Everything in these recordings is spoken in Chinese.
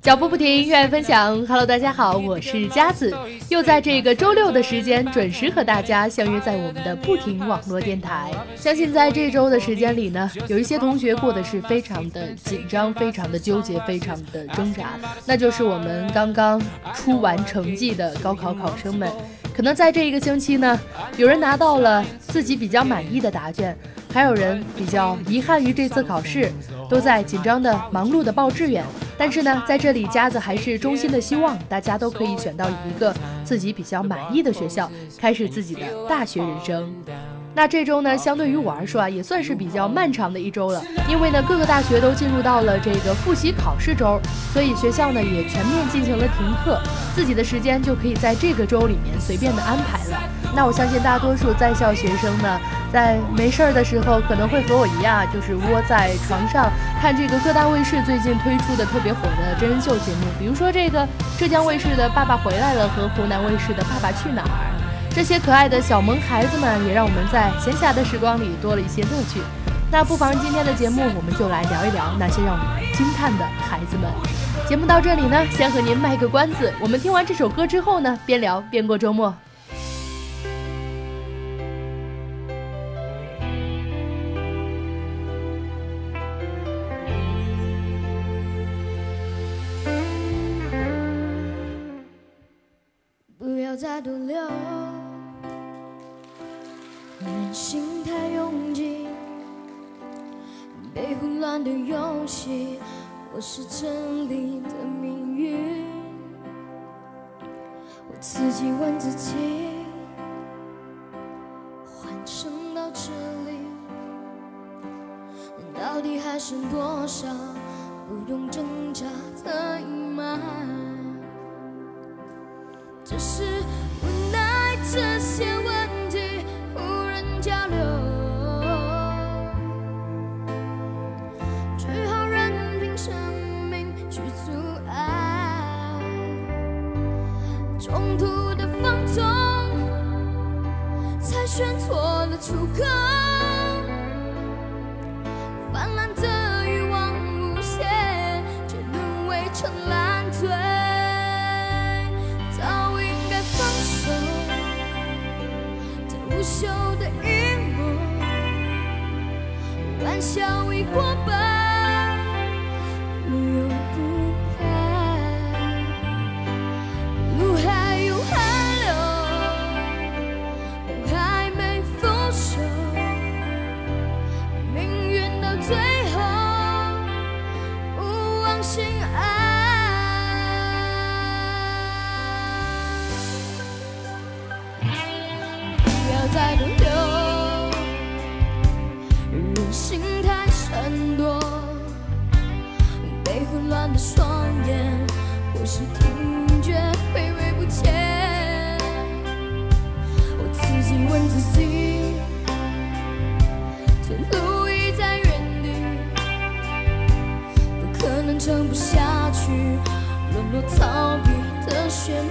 脚步不停，愿意分享。Hello，大家好，我是佳子，又在这个周六的时间准时和大家相约在我们的不停网络电台。相信在这周的时间里呢，有一些同学过得是非常的紧张，非常的纠结，非常的挣扎。那就是我们刚刚出完成绩的高考考生们，可能在这一个星期呢，有人拿到了自己比较满意的答卷，还有人比较遗憾于这次考试，都在紧张的、忙碌的报志愿。但是呢，在这里，夹子还是衷心的希望大家都可以选到一个自己比较满意的学校，开始自己的大学人生。那这周呢，相对于我来说啊，也算是比较漫长的一周了，因为呢，各个大学都进入到了这个复习考试周，所以学校呢也全面进行了停课，自己的时间就可以在这个周里面随便的安排了。那我相信大多数在校学生呢，在没事儿的时候，可能会和我一样，就是窝在床上看这个各大卫视最近推出的特别火的真人秀节目，比如说这个浙江卫视的《爸爸回来了》和湖南卫视的《爸爸去哪儿》。这些可爱的小萌孩子们，也让我们在闲暇的时光里多了一些乐趣。那不妨今天的节目，我们就来聊一聊那些让我们惊叹的孩子们。节目到这里呢，先和您卖个关子。我们听完这首歌之后呢，边聊边过周末。不再多留。人心太拥挤，被混乱的游戏，我是真理的命运。我自己问自己，完成到这里，到底还剩多少不用挣扎的隐瞒？只是选错了出口。泛滥的欲望无限，却沦为成烂醉。早应该放手，这无休的阴谋。玩笑已过半。心太闪躲被混乱的双眼或是听觉卑微不前我自己问自己前路已在原地不可能撑不下去沦落逃避的宣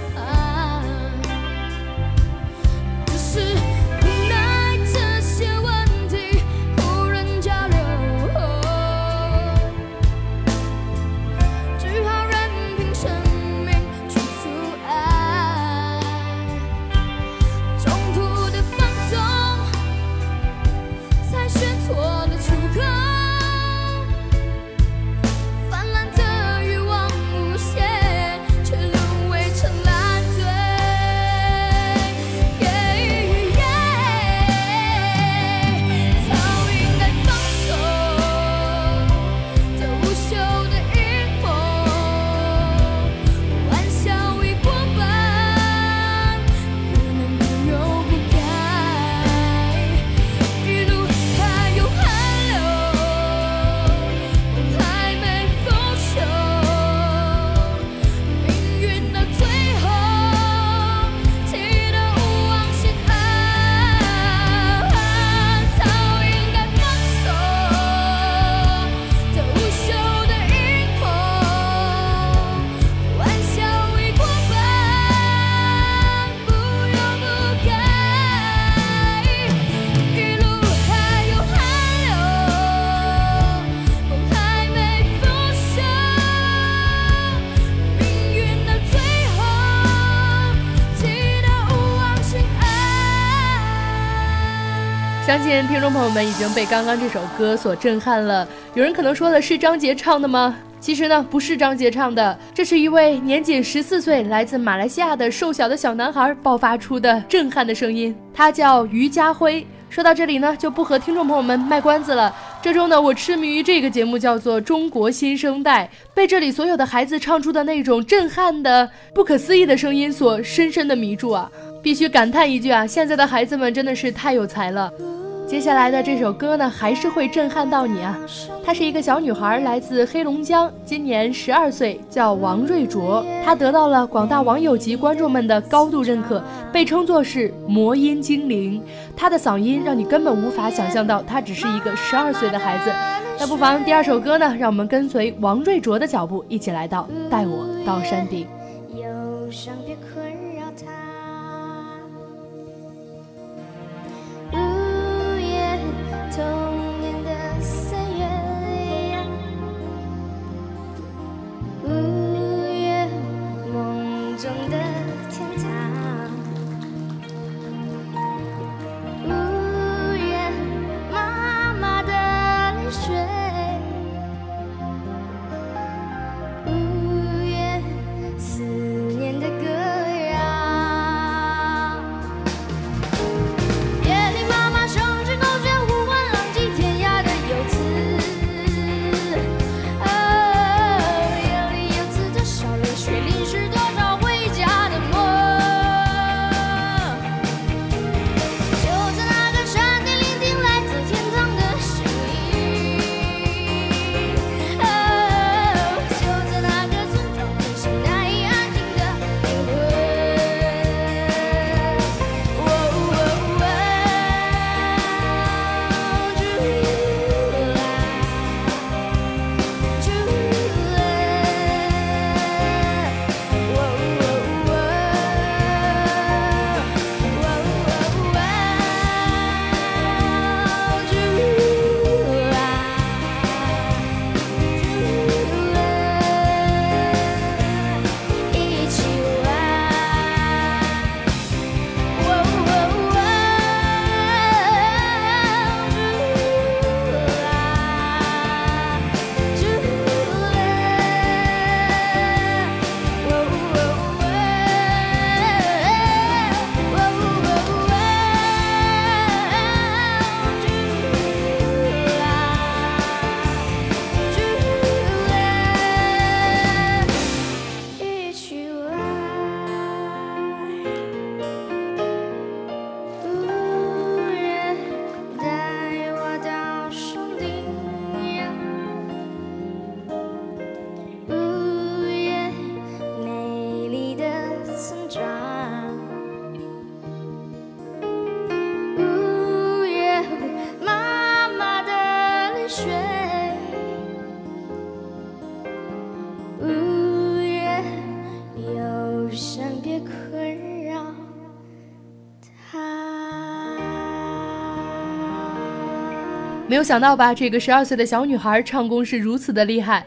相信听众朋友们已经被刚刚这首歌所震撼了。有人可能说的是张杰唱的吗？其实呢，不是张杰唱的，这是一位年仅十四岁、来自马来西亚的瘦小的小男孩爆发出的震撼的声音。他叫于家辉。说到这里呢，就不和听众朋友们卖关子了。这周呢，我痴迷于这个节目，叫做《中国新生代》，被这里所有的孩子唱出的那种震撼的、不可思议的声音所深深的迷住啊！必须感叹一句啊，现在的孩子们真的是太有才了。接下来的这首歌呢，还是会震撼到你啊！她是一个小女孩，来自黑龙江，今年十二岁，叫王瑞卓。她得到了广大网友及观众们的高度认可，被称作是魔音精灵。她的嗓音让你根本无法想象到，她只是一个十二岁的孩子。那不妨第二首歌呢，让我们跟随王瑞卓的脚步，一起来到带我到山顶。没有想到吧，这个十二岁的小女孩唱功是如此的厉害。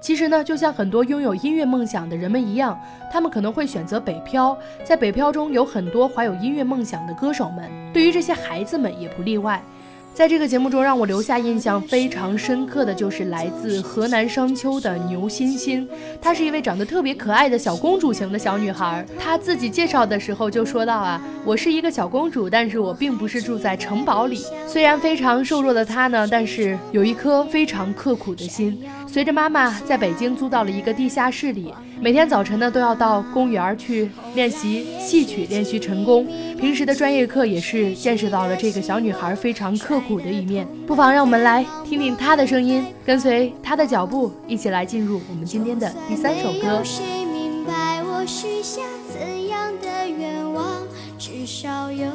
其实呢，就像很多拥有音乐梦想的人们一样，他们可能会选择北漂。在北漂中有很多怀有音乐梦想的歌手们，对于这些孩子们也不例外。在这个节目中，让我留下印象非常深刻的就是来自河南商丘的牛欣欣，她是一位长得特别可爱的小公主型的小女孩。她自己介绍的时候就说到啊，我是一个小公主，但是我并不是住在城堡里。虽然非常瘦弱的她呢，但是有一颗非常刻苦的心。随着妈妈在北京租到了一个地下室里，每天早晨呢都要到公园去练习戏曲，练习成功。平时的专业课也是见识到了这个小女孩非常刻苦的一面。不妨让我们来听听她的声音，跟随她的脚步，一起来进入我们今天的第三首歌。明白我许下怎样的愿望至少有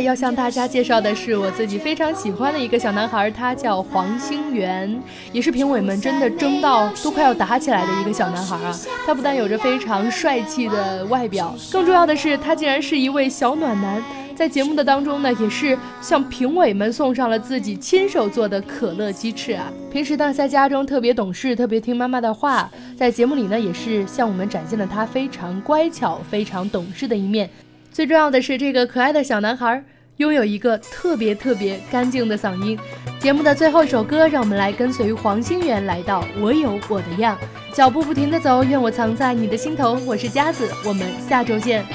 要向大家介绍的是我自己非常喜欢的一个小男孩，他叫黄星元，也是评委们真的争到都快要打起来的一个小男孩啊！他不但有着非常帅气的外表，更重要的是他竟然是一位小暖男。在节目的当中呢，也是向评委们送上了自己亲手做的可乐鸡翅啊！平时呢，在家中特别懂事，特别听妈妈的话，在节目里呢，也是向我们展现了他非常乖巧、非常懂事的一面。最重要的是，这个可爱的小男孩拥有一个特别特别干净的嗓音。节目的最后一首歌，让我们来跟随黄星源来到《我有我的样》，脚步不停的走，愿我藏在你的心头。我是佳子，我们下周见。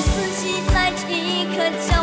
四季在这一刻交。